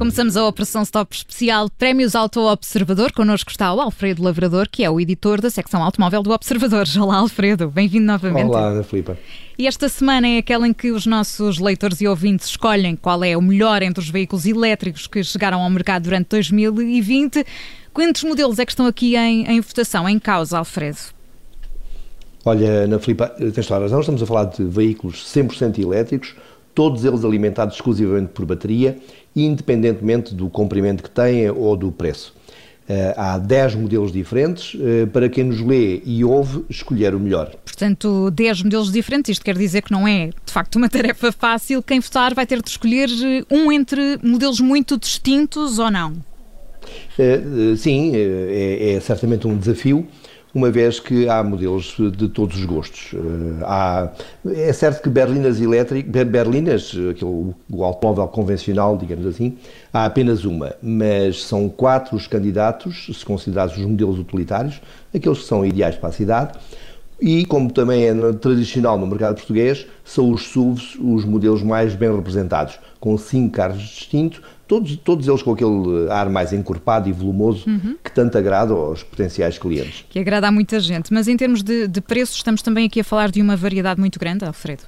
Começamos a Operação Stop Especial Prémios Auto Observador. Connosco está o Alfredo Lavrador, que é o editor da secção automóvel do Observador. Olá, Alfredo. Bem-vindo novamente. Olá, Ana Filipa. E esta semana é aquela em que os nossos leitores e ouvintes escolhem qual é o melhor entre os veículos elétricos que chegaram ao mercado durante 2020. Quantos modelos é que estão aqui em, em votação, em causa, Alfredo? Olha, Ana Filipa, tens toda a razão. Estamos a falar de veículos 100% elétricos, todos eles alimentados exclusivamente por bateria independentemente do comprimento que têm ou do preço. Uh, há 10 modelos diferentes uh, para quem nos lê e ouve escolher o melhor. Portanto, 10 modelos diferentes, isto quer dizer que não é de facto uma tarefa fácil. Quem votar vai ter de escolher eh, um entre modelos muito distintos ou não? Sim, é, é certamente um desafio uma vez que há modelos de todos os gostos. Eh, há, é certo que berlinas elétricas, berlinas, aquele, o automóvel convencional, digamos assim, há apenas uma, mas são quatro os candidatos, se considerados os modelos utilitários, aqueles que são ideais para a cidade, e como também é tradicional no mercado português, são os SUVs os modelos mais bem representados, com cinco carros distintos, todos, todos eles com aquele ar mais encorpado e volumoso uhum. que tanto agrada aos potenciais clientes. Que agrada a muita gente. Mas em termos de, de preços, estamos também aqui a falar de uma variedade muito grande, Alfredo?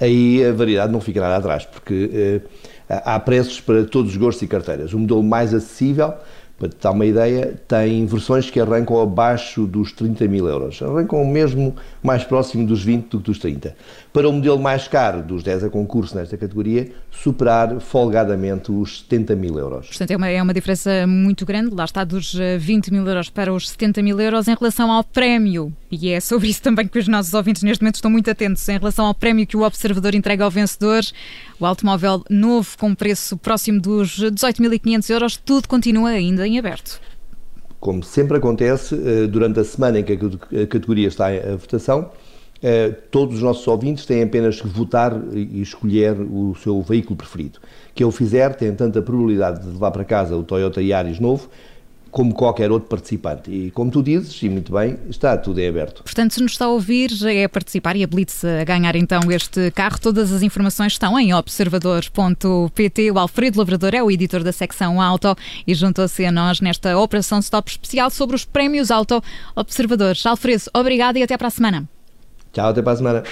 Aí a variedade não fica nada atrás, porque eh, há preços para todos os gostos e carteiras. O modelo mais acessível para te dar uma ideia, tem versões que arrancam abaixo dos 30 mil euros. Arrancam mesmo mais próximo dos 20 do que dos 30. Para o modelo mais caro, dos 10 a concurso nesta categoria, superar folgadamente os 70 mil euros. Portanto, é uma, é uma diferença muito grande. Lá está dos 20 eh, mil euros para os 70 mil euros em relação ao prémio. E é sobre isso também que os nossos ouvintes neste momento estão muito atentos. Em relação ao prémio que o observador entrega ao vencedor, o automóvel novo com preço próximo dos 18.500 euros, tudo continua ainda em aberto. Como sempre acontece, eh, durante a semana em que a categoria está em votação, eh, todos os nossos ouvintes têm apenas que votar e escolher o seu veículo preferido. Que eu fizer, tem tanta probabilidade de levar para casa o Toyota Yaris novo, como qualquer outro participante. E como tu dizes, e muito bem, está tudo é aberto. Portanto, se nos está a ouvir, é a participar e habilite-se a ganhar então este carro. Todas as informações estão em observador.pt. O Alfredo Labrador é o editor da secção Auto e juntou-se a nós nesta Operação Stop especial sobre os prémios Auto Observadores. Alfredo, obrigado e até para a semana. Tchau, até para a semana.